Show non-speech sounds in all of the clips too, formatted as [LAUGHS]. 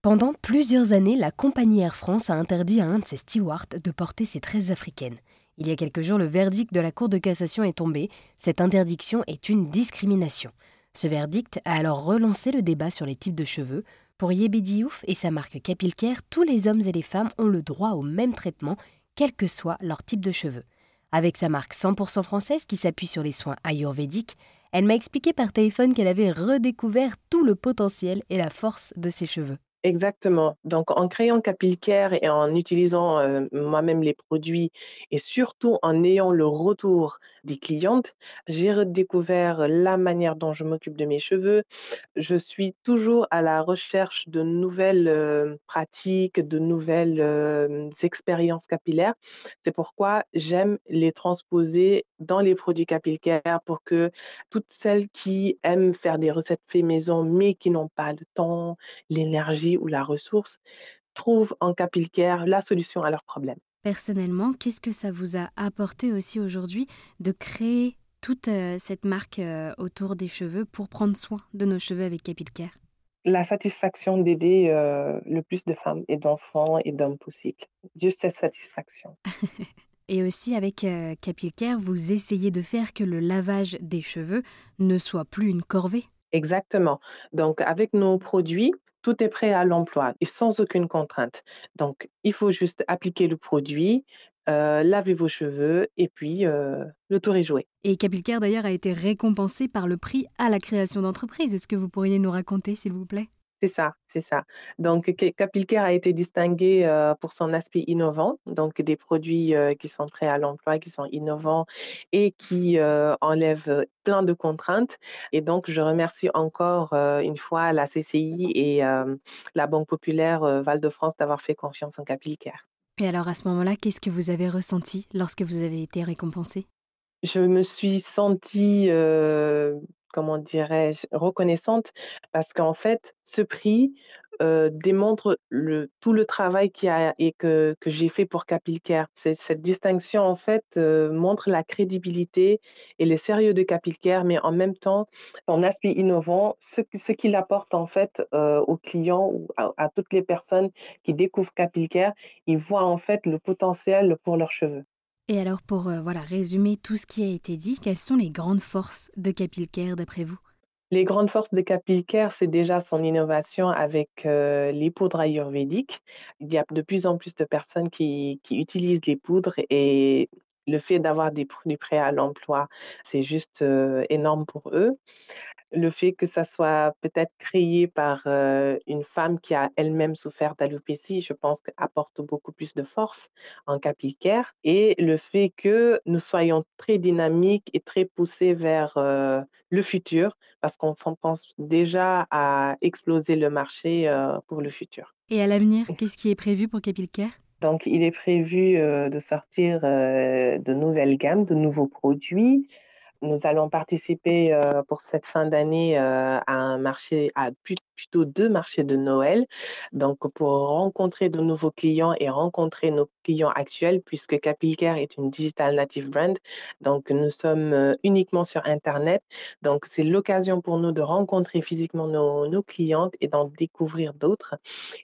Pendant plusieurs années, la compagnie Air France a interdit à un de ses stewards de porter ses tresses africaines. Il y a quelques jours, le verdict de la Cour de cassation est tombé. Cette interdiction est une discrimination. Ce verdict a alors relancé le débat sur les types de cheveux. Pour Yébi Diouf et sa marque Capilcare, tous les hommes et les femmes ont le droit au même traitement, quel que soit leur type de cheveux. Avec sa marque 100% française qui s'appuie sur les soins ayurvédiques, elle m'a expliqué par téléphone qu'elle avait redécouvert tout le potentiel et la force de ses cheveux. Exactement. Donc, en créant Capilcare et en utilisant euh, moi-même les produits et surtout en ayant le retour des clientes, j'ai redécouvert la manière dont je m'occupe de mes cheveux. Je suis toujours à la recherche de nouvelles euh, pratiques, de nouvelles euh, expériences capillaires. C'est pourquoi j'aime les transposer dans les produits Capilcare pour que toutes celles qui aiment faire des recettes fait maison mais qui n'ont pas le temps, l'énergie, ou la ressource trouvent en Capilcare la solution à leurs problèmes. Personnellement, qu'est-ce que ça vous a apporté aussi aujourd'hui de créer toute euh, cette marque euh, autour des cheveux pour prendre soin de nos cheveux avec Capilcare La satisfaction d'aider euh, le plus de femmes et d'enfants et d'hommes possible. Juste cette satisfaction. [LAUGHS] Et aussi avec Capilcare, vous essayez de faire que le lavage des cheveux ne soit plus une corvée? Exactement. Donc avec nos produits, tout est prêt à l'emploi et sans aucune contrainte. Donc, il faut juste appliquer le produit, euh, laver vos cheveux et puis euh, le tour est joué. Et Capilcare d'ailleurs a été récompensé par le prix à la création d'entreprise. Est-ce que vous pourriez nous raconter, s'il vous plaît? C'est ça, c'est ça. Donc, Capilcare a été distingué euh, pour son aspect innovant, donc des produits euh, qui sont prêts à l'emploi, qui sont innovants et qui euh, enlèvent plein de contraintes. Et donc, je remercie encore une fois la CCI et la Banque populaire Val-de-France d'avoir fait confiance en Capilcare. Et alors, à ce moment-là, qu'est-ce que vous avez ressenti lorsque vous avez été récompensé Je me suis sentie comment dirais-je, reconnaissante parce qu'en fait, ce prix démontre tout le travail qui a, et que, j'ai fait pour Capilcare. Cette distinction, en fait, montre la crédibilité et le sérieux de Capilcare, mais en même temps, son aspect innovant, ce, qu'il apporte, en fait, aux clients ou à, toutes les personnes qui découvrent Capilcare, ils voient, en fait, le potentiel pour leurs cheveux. Et alors, pour euh, voilà, résumer tout ce qui a été dit, quelles sont les grandes forces de Capilcare d'après vous? Les grandes forces de Capilcare, c'est déjà son innovation avec euh, les poudres ayurvédiques. Il y a de plus en plus de personnes qui, qui utilisent les poudres et le fait d'avoir des produits prêts à l'emploi, c'est juste euh, énorme pour eux le fait que ça soit peut-être créé par une femme qui a elle-même souffert d'alopécie, je pense apporte beaucoup plus de force en Capilcare. Et le fait que nous soyons très dynamiques et très poussés vers le futur, parce qu'on pense déjà à exploser le marché pour le futur. Et à l'avenir, qu'est-ce qui est prévu pour Capilcare donc, il est prévu de sortir de nouvelles gammes, de nouveaux produits. Nous allons participer euh, pour cette fin d'année euh, à un marché, à plutôt deux marchés de Noël. Donc, pour rencontrer de nouveaux clients et rencontrer nos clients actuels, puisque Capilcare est une digital native brand. Donc, nous sommes euh, uniquement sur Internet. Donc, c'est l'occasion pour nous de rencontrer physiquement nos, nos clientes et d'en découvrir d'autres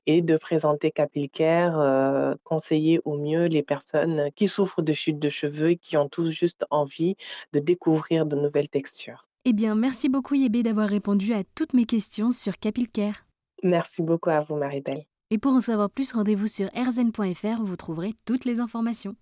et de présenter Capilcare, conseiller au mieux les personnes qui souffrent de chute de cheveux et qui ont tous juste envie de découvrir de nouvelles textures. Eh bien, merci beaucoup Yébé d'avoir répondu à toutes mes questions sur Capilcare. Merci beaucoup à vous Maribel. Et pour en savoir plus, rendez-vous sur rzn.fr où vous trouverez toutes les informations.